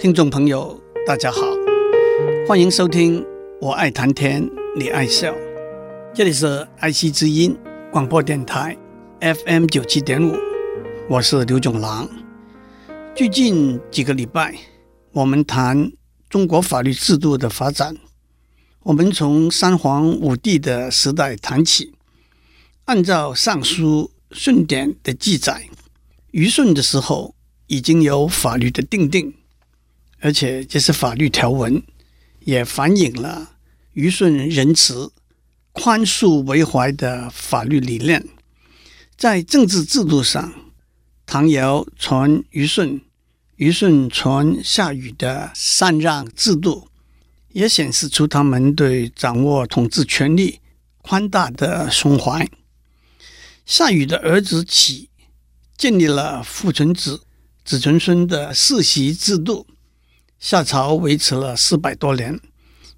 听众朋友，大家好，欢迎收听《我爱谈天，你爱笑》，这里是爱惜之音广播电台 FM 九七点五，我是刘炯郎。最近几个礼拜，我们谈中国法律制度的发展。我们从三皇五帝的时代谈起，按照《尚书》《舜典》的记载，虞舜的时候已经有法律的订定。而且这些法律条文也反映了虞舜仁慈、宽恕为怀的法律理念。在政治制度上，唐尧传虞舜，虞舜传夏禹的禅让制度，也显示出他们对掌握统治权力宽大的胸怀。夏禹的儿子启建立了父传子、子传孙的世袭制度。夏朝维持了四百多年，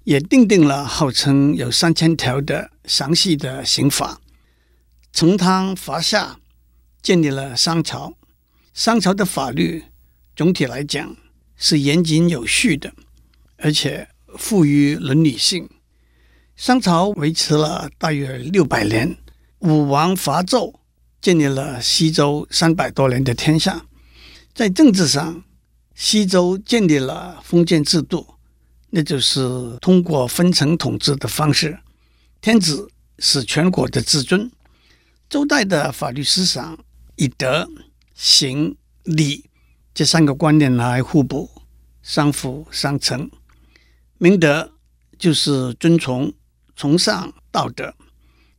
也订定了号称有三千条的详细的刑法。成汤伐夏，建立了商朝。商朝的法律总体来讲是严谨有序的，而且富于伦理性。商朝维持了大约六百年。武王伐纣，建立了西周三百多年的天下。在政治上，西周建立了封建制度，那就是通过分层统治的方式，天子是全国的至尊。周代的法律思想以德、行、礼这三个观念来互补，相辅相成。明德就是遵从、崇尚道德，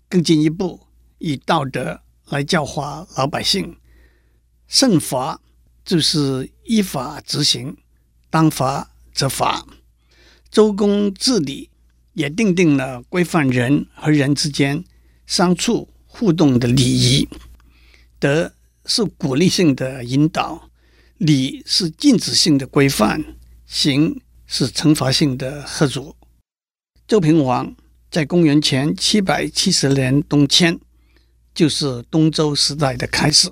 更进一步以道德来教化老百姓。慎罚。就是依法执行，当罚则罚。周公治理也订定了规范人和人之间相处互动的礼仪。德是鼓励性的引导，礼是禁止性的规范，刑是惩罚性的吓阻。周平王在公元前七百七十年东迁，就是东周时代的开始。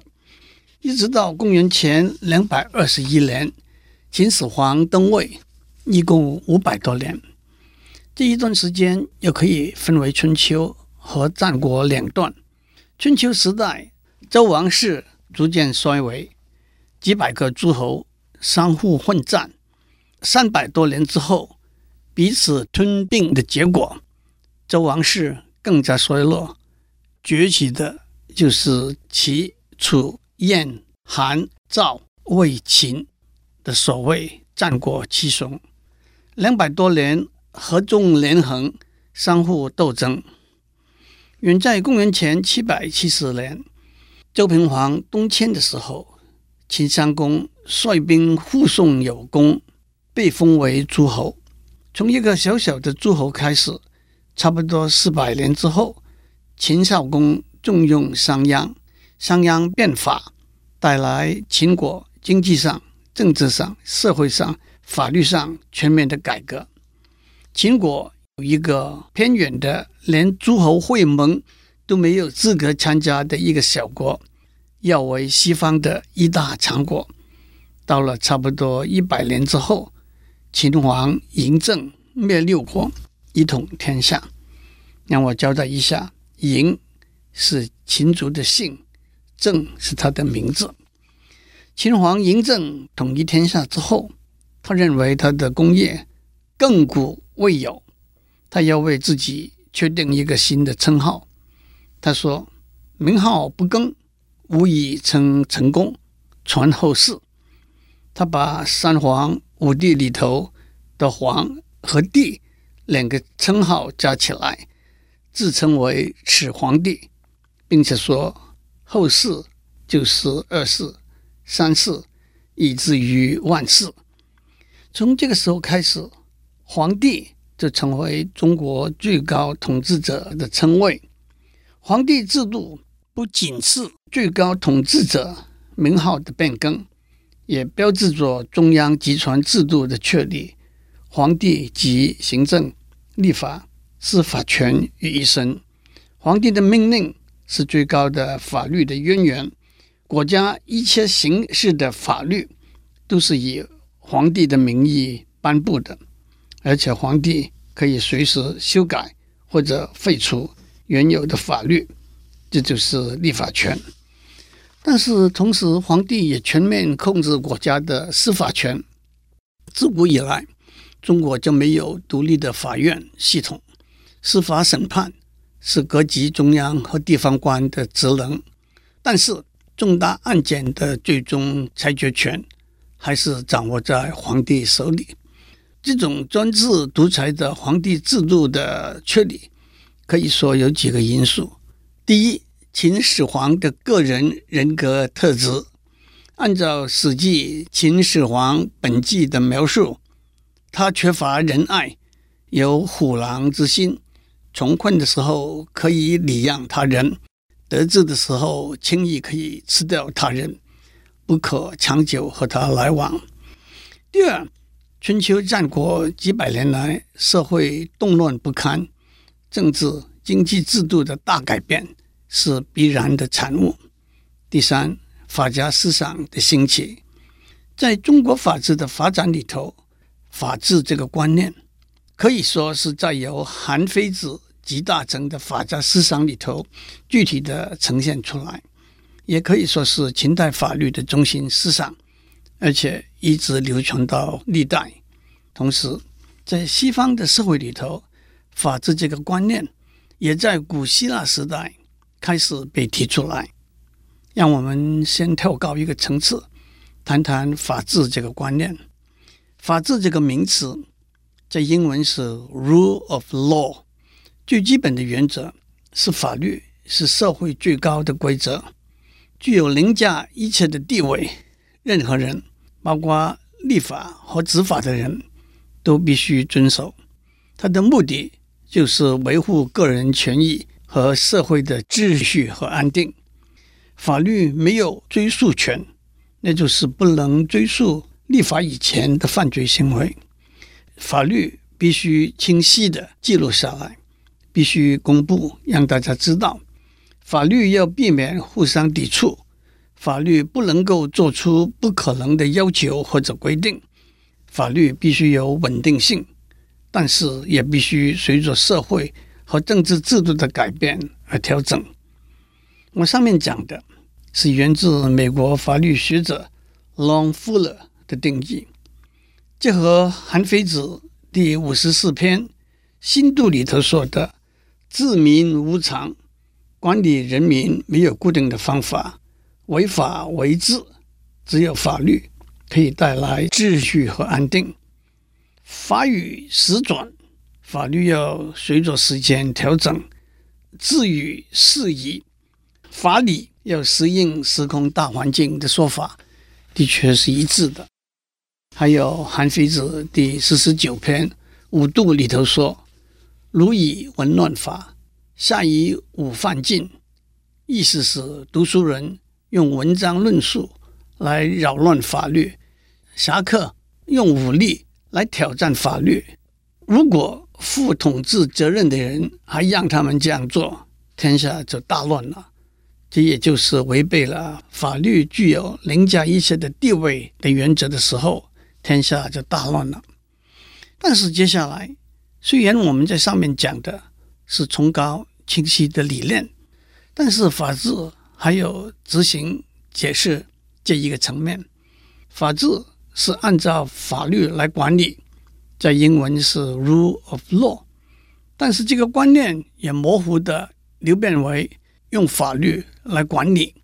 一直到公元前两百二十一年，秦始皇登位，一共五百多年。这一段时间又可以分为春秋和战国两段。春秋时代，周王室逐渐衰微，几百个诸侯相互混战。三百多年之后，彼此吞并的结果，周王室更加衰落，崛起的就是齐、楚。燕、韩、赵、魏、秦的所谓战国七雄，两百多年合纵连横，相互斗争。远在公元前七百七十年，周平王东迁的时候，秦襄公率兵护送有功，被封为诸侯。从一个小小的诸侯开始，差不多四百年之后，秦孝公重用商鞅。商鞅变法，带来秦国经济上、政治上、社会上、法律上全面的改革。秦国有一个偏远的，连诸侯会盟都没有资格参加的一个小国，要为西方的一大强国。到了差不多一百年之后，秦王嬴政灭六国，一统天下。让我交代一下，嬴是秦族的姓。政是他的名字。秦皇嬴政统一天下之后，他认为他的功业亘古未有，他要为自己确定一个新的称号。他说：“名号不更，无以称成功，传后世。”他把三皇五帝里头的皇和帝两个称号加起来，自称为始皇帝，并且说。后世就是二世、三世，以至于万世。从这个时候开始，皇帝就成为中国最高统治者的称谓。皇帝制度不仅是最高统治者名号的变更，也标志着中央集权制度的确立。皇帝集行政、立法、司法权于一身。皇帝的命令。是最高的法律的渊源，国家一切形式的法律都是以皇帝的名义颁布的，而且皇帝可以随时修改或者废除原有的法律，这就是立法权。但是同时，皇帝也全面控制国家的司法权。自古以来，中国就没有独立的法院系统，司法审判是各级中央和地方官的职能。但是，重大案件的最终裁决权还是掌握在皇帝手里。这种专制独裁的皇帝制度的确立，可以说有几个因素：第一，秦始皇的个人人格特质，按照《史记·秦始皇本纪》的描述，他缺乏仁爱，有虎狼之心，穷困的时候可以礼让他人，得志的时候轻易可以吃掉他人，不可长久和他来往。第二，春秋战国几百年来，社会动乱不堪，政治经济制度的大改变。是必然的产物。第三，法家思想的兴起，在中国法治的发展里头，法治这个观念可以说是在由韩非子集大成的法家思想里头具体的呈现出来，也可以说是秦代法律的中心思想，而且一直流传到历代。同时，在西方的社会里头，法治这个观念也在古希腊时代。开始被提出来，让我们先跳高一个层次，谈谈法治这个观念。法治这个名词在英文是 rule of law，最基本的原则是法律是社会最高的规则，具有凌驾一切的地位。任何人，包括立法和执法的人，都必须遵守。它的目的就是维护个人权益。和社会的秩序和安定，法律没有追诉权，那就是不能追诉立法以前的犯罪行为。法律必须清晰地记录下来，必须公布，让大家知道。法律要避免互相抵触，法律不能够做出不可能的要求或者规定。法律必须有稳定性，但是也必须随着社会。和政治制度的改变而调整。我上面讲的是源自美国法律学者 Long Fuller 的定义，结合韩非子第五十四篇《心度》里头说的“治民无常，管理人民没有固定的方法，为法为治，只有法律可以带来秩序和安定。法与时转。”法律要随着时间调整，治与适宜，法理要适应时空大环境的说法，的确是一致的。还有韩非子第四十九篇《五度》里头说：“儒以文乱法，下以武犯禁。”意思是读书人用文章论述来扰乱法律，侠客用武力来挑战法律。如果负统治责任的人还让他们这样做，天下就大乱了。这也就是违背了法律具有凌驾一切的地位的原则的时候，天下就大乱了。但是接下来，虽然我们在上面讲的是崇高清晰的理念，但是法治还有执行解释这一个层面。法治是按照法律来管理。在英文是 rule of law，但是这个观念也模糊的流变为用法律来管理，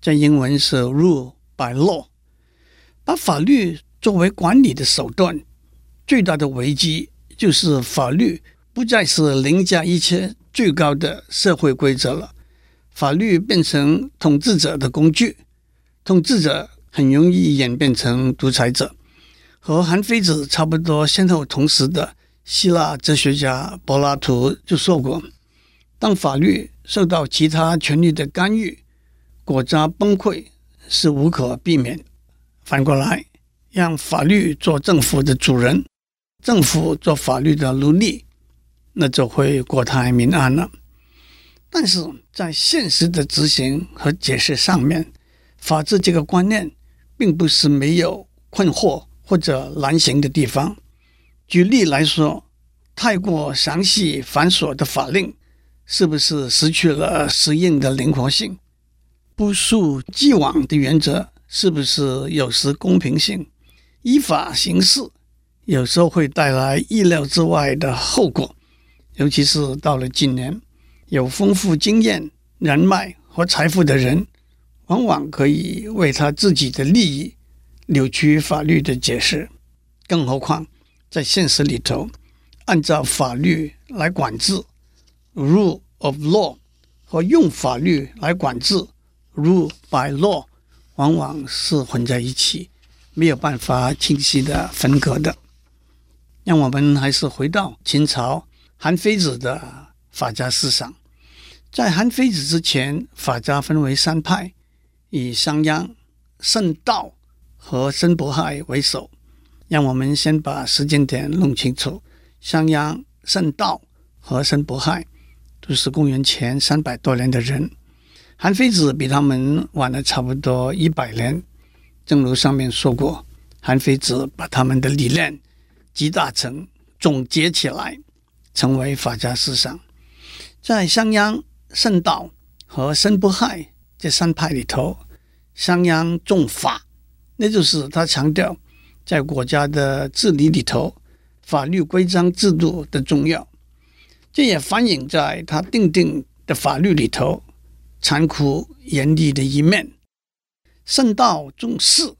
在英文是 rule by law，把法律作为管理的手段，最大的危机就是法律不再是凌驾一切最高的社会规则了，法律变成统治者的工具，统治者很容易演变成独裁者。和韩非子差不多先后同时的希腊哲学家柏拉图就说过：“当法律受到其他权力的干预，国家崩溃是无可避免。反过来，让法律做政府的主人，政府做法律的奴隶，那就会国泰民安了。但是在现实的执行和解释上面，法治这个观念并不是没有困惑。”或者难行的地方。举例来说，太过详细繁琐的法令，是不是失去了适应的灵活性？不溯既往的原则，是不是有失公平性？依法行事，有时候会带来意料之外的后果。尤其是到了近年，有丰富经验、人脉和财富的人，往往可以为他自己的利益扭曲法律的解释。更何况，在现实里头，按照法律来管制 （rule of law） 和用法律来管制 （rule by law） 往往是混在一起，没有办法清晰的分割的。让我们还是回到秦朝韩非子的法家思想。在韩非子之前，法家分为三派，以商鞅、圣道和申不害为首。让我们先把时间点弄清楚。商鞅、圣道和申不害都是公元前三百多年的人，韩非子比他们晚了差不多一百年。正如上面说过，韩非子把他们的理念集大成，总结起来，成为法家思想。在商鞅、圣道和申不害这三派里头，商鞅重法，那就是他强调。在国家的治理里头，法律规章制度的重要，这也反映在他订定的法律里头残酷严厉的一面。圣道重视，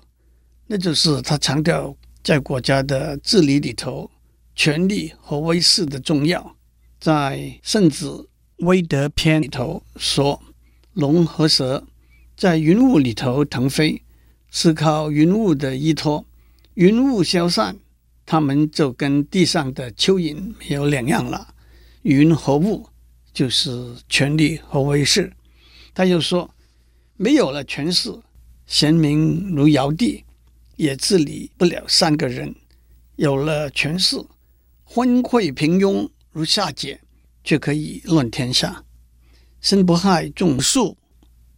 那就是他强调在国家的治理里头，权力和威势的重要。在《圣子威德篇》里头说，龙和蛇在云雾里头腾飞，是靠云雾的依托。云雾消散，他们就跟地上的蚯蚓没有两样了。云和雾就是权力和威势。他又说，没有了权势，贤明如尧帝也治理不了三个人；有了权势，昏聩平庸如夏桀却可以论天下。申不害重术，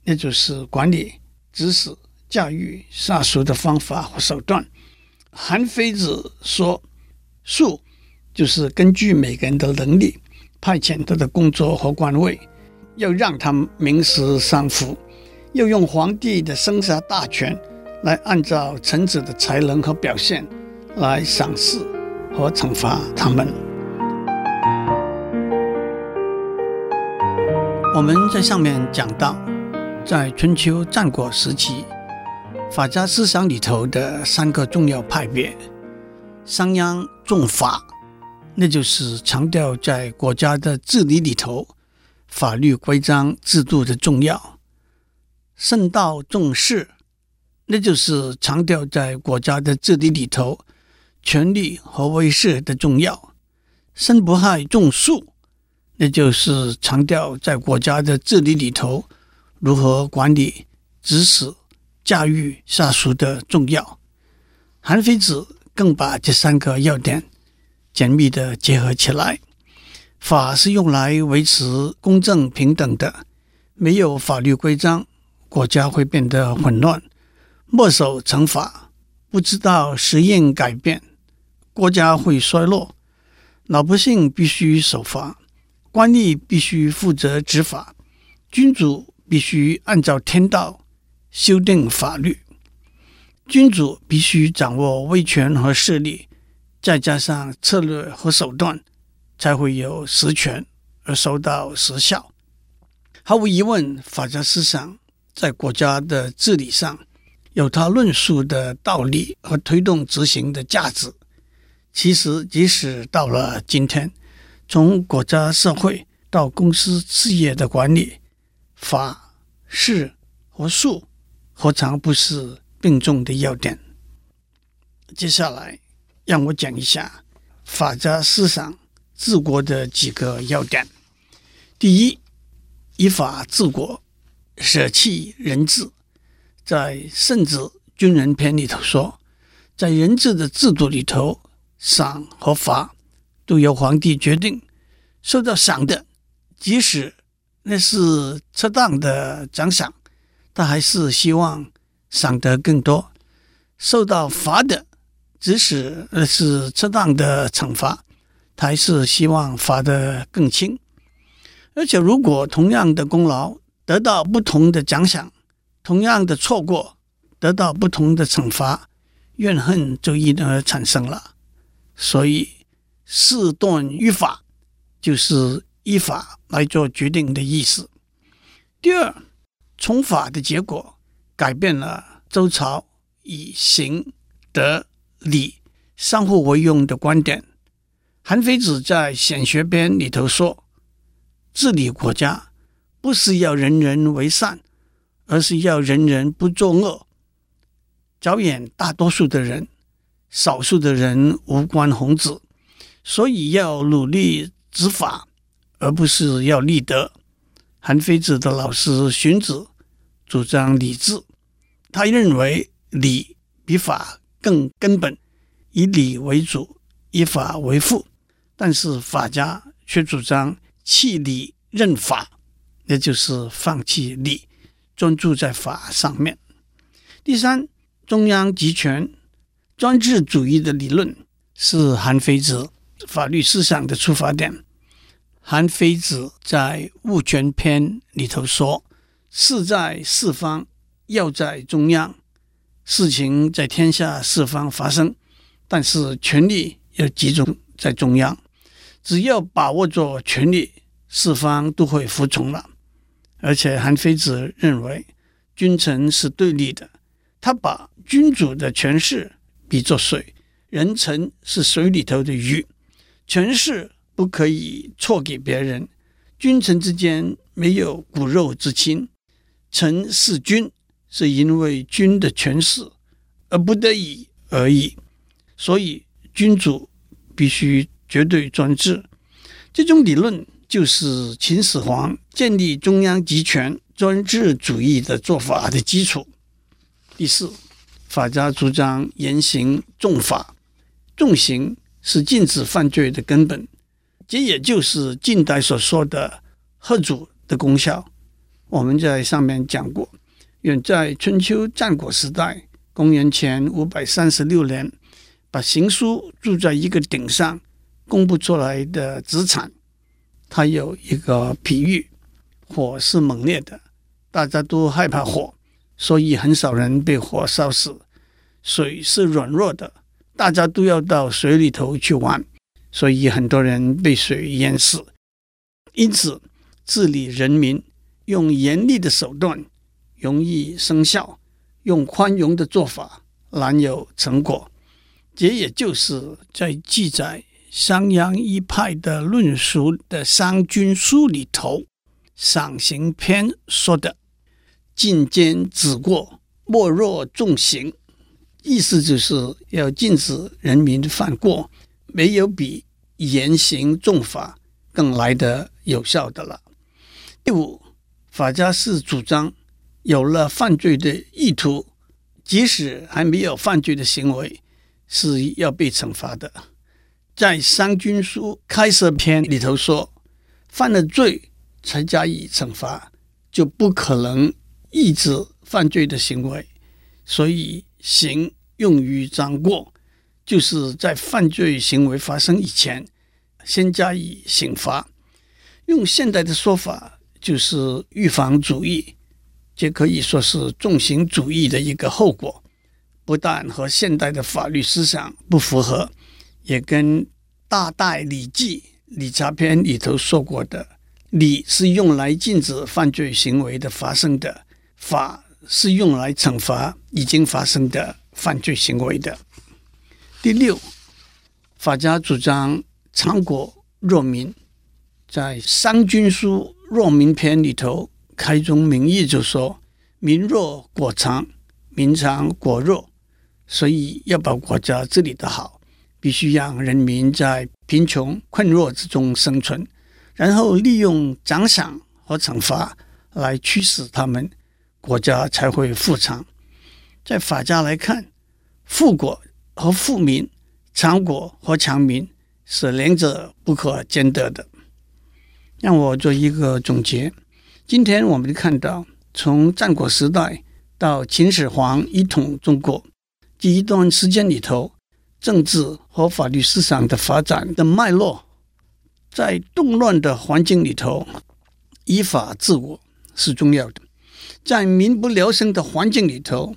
也就是管理、指使、驾驭下属的方法和手段。韩非子说：“术就是根据每个人的能力派遣他的工作和官位，要让他名实相符，又用皇帝的生杀大权来按照臣子的才能和表现来赏赐和惩罚他们。”我们在上面讲到，在春秋战国时期。法家思想里头的三个重要派别，商鞅重法，那就是强调在国家的治理里头，法律规章制度的重要；圣道重势，那就是强调在国家的治理里头，权力和威势的重要；申不害重术，那就是强调在国家的治理里头，如何管理、指使。驾驭下属的重要，韩非子更把这三个要点紧密地结合起来。法是用来维持公正平等的，没有法律规章，国家会变得混乱；墨守成法，不知道适应改变，国家会衰落。老百姓必须守法，官吏必须负责执法，君主必须按照天道。修订法律，君主必须掌握威权和势力，再加上策略和手段，才会有实权而收到实效。毫无疑问，法家思想在国家的治理上有他论述的道理和推动执行的价值。其实，即使到了今天，从国家社会到公司事业的管理，法、势和术。何尝不是并重的要点？接下来，让我讲一下法家思想治国的几个要点。第一，依法治国，舍弃人治。在《圣子军人篇》里头说，在人治的制度里头，赏和罚都由皇帝决定。受到赏的，即使那是适当的奖赏。他还是希望赏得更多，受到罚的，即使那是适当的惩罚，他还是希望罚得更轻。而且，如果同样的功劳得到不同的奖赏，同样的错过得到不同的惩罚，怨恨就因而产生了。所以，事断于法，就是依法来做决定的意思。第二，从法的结果改变了周朝以刑、德、礼相互为用的观点。韩非子在《显学篇》里头说。治理国家不是要人人为善，而是要人人不作恶。着眼大多数的人，少数的人无关宏旨，所以要努力执法，而不是要立德。韩非子的老师荀子主张礼治，他认为礼比法更根本，以礼为主，以法为辅。但是法家却主张。弃礼任法，那就是放弃礼，专注在法上面。第三，中央集权、专制主义的理论是韩非子法律思想的出发点。韩非子在《物权篇》里头说：“事在四方，要在中央。事情在天下四方发生，但是权力要集中在中央。”只要把握住权力，四方都会服从了。而且韩非子认为，君臣是对立的。他把君主的权势比作水，人臣是水里头的鱼，权势不可以错给别人。君臣之间没有骨肉之亲，臣是君，是因为君的权势而不得已而已。所以君主必须。绝对专制，这种理论就是秦始皇建立中央集权专制主义的做法的基础。第四，法家主张严刑重法，重刑是禁止犯罪的根本，这也就是近代所说的吓阻的功效。我们在上面讲过，远在春秋战国时代，公元前五百三十六年，把刑书铸在一个鼎上。公布出来的资产，它有一个比喻：火是猛烈的，大家都害怕火，所以很少人被火烧死；水是软弱的，大家都要到水里头去玩，所以很多人被水淹死。因此，治理人民用严厉的手段容易生效，用宽容的做法难有成果。这也就是在记载。商鞅一派的论述的《商君书》里头，《赏刑篇》说的“禁奸止过，莫若重刑”，意思就是要禁止人民犯过，没有比严刑重罚更来得有效的了。第五，法家是主张有了犯罪的意图，即使还没有犯罪的行为，是要被惩罚的。在《商君书开设篇》里头说，犯了罪才加以惩罚，就不可能抑制犯罪的行为。所以，刑用于张过，就是在犯罪行为发生以前，先加以刑罚。用现代的说法，就是预防主义，这可以说是重刑主义的一个后果。不但和现代的法律思想不符合。也跟《大戴礼记》礼察篇里头说过的，礼是用来禁止犯罪行为的发生的，法是用来惩罚已经发生的犯罪行为的。第六，法家主张长国弱民，在《商君书弱民篇》里头开宗明义就说：“民弱国长，民长国弱。”所以要把国家治理得好。必须让人民在贫穷困弱之中生存，然后利用奖赏和惩罚来驱使他们，国家才会富强。在法家来看，富国和富民、强国和强民是两者不可兼得的。让我做一个总结：今天我们看到，从战国时代到秦始皇一统中国这一段时间里头。政治和法律思想的发展的脉络。在动乱的环境里头，依法治国是重要的；在民不聊生的环境里头，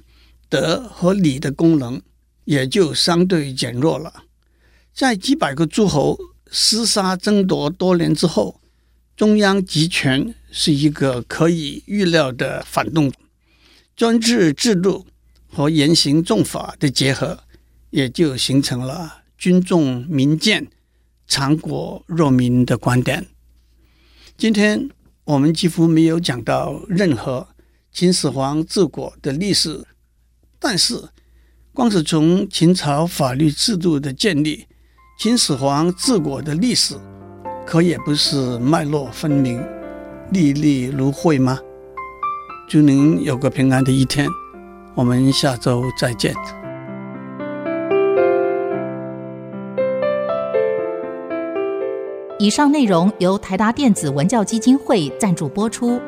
德和礼的功能也就相对减弱了。在几百个诸侯厮杀争夺多年之后，中央集权是一个可以预料的反动，专制制度和严刑重法的结合，也就形成了军重民贱、强国弱民的观点。今天我们几乎没有讲到任何秦始皇治国的历史，但是光是从秦朝法律制度的建立。秦始皇治国的历史，可也不是脉络分明、历历如绘吗？祝您有个平安的一天，我们下周再见。以上内容由台达电子文教基金会赞助播出。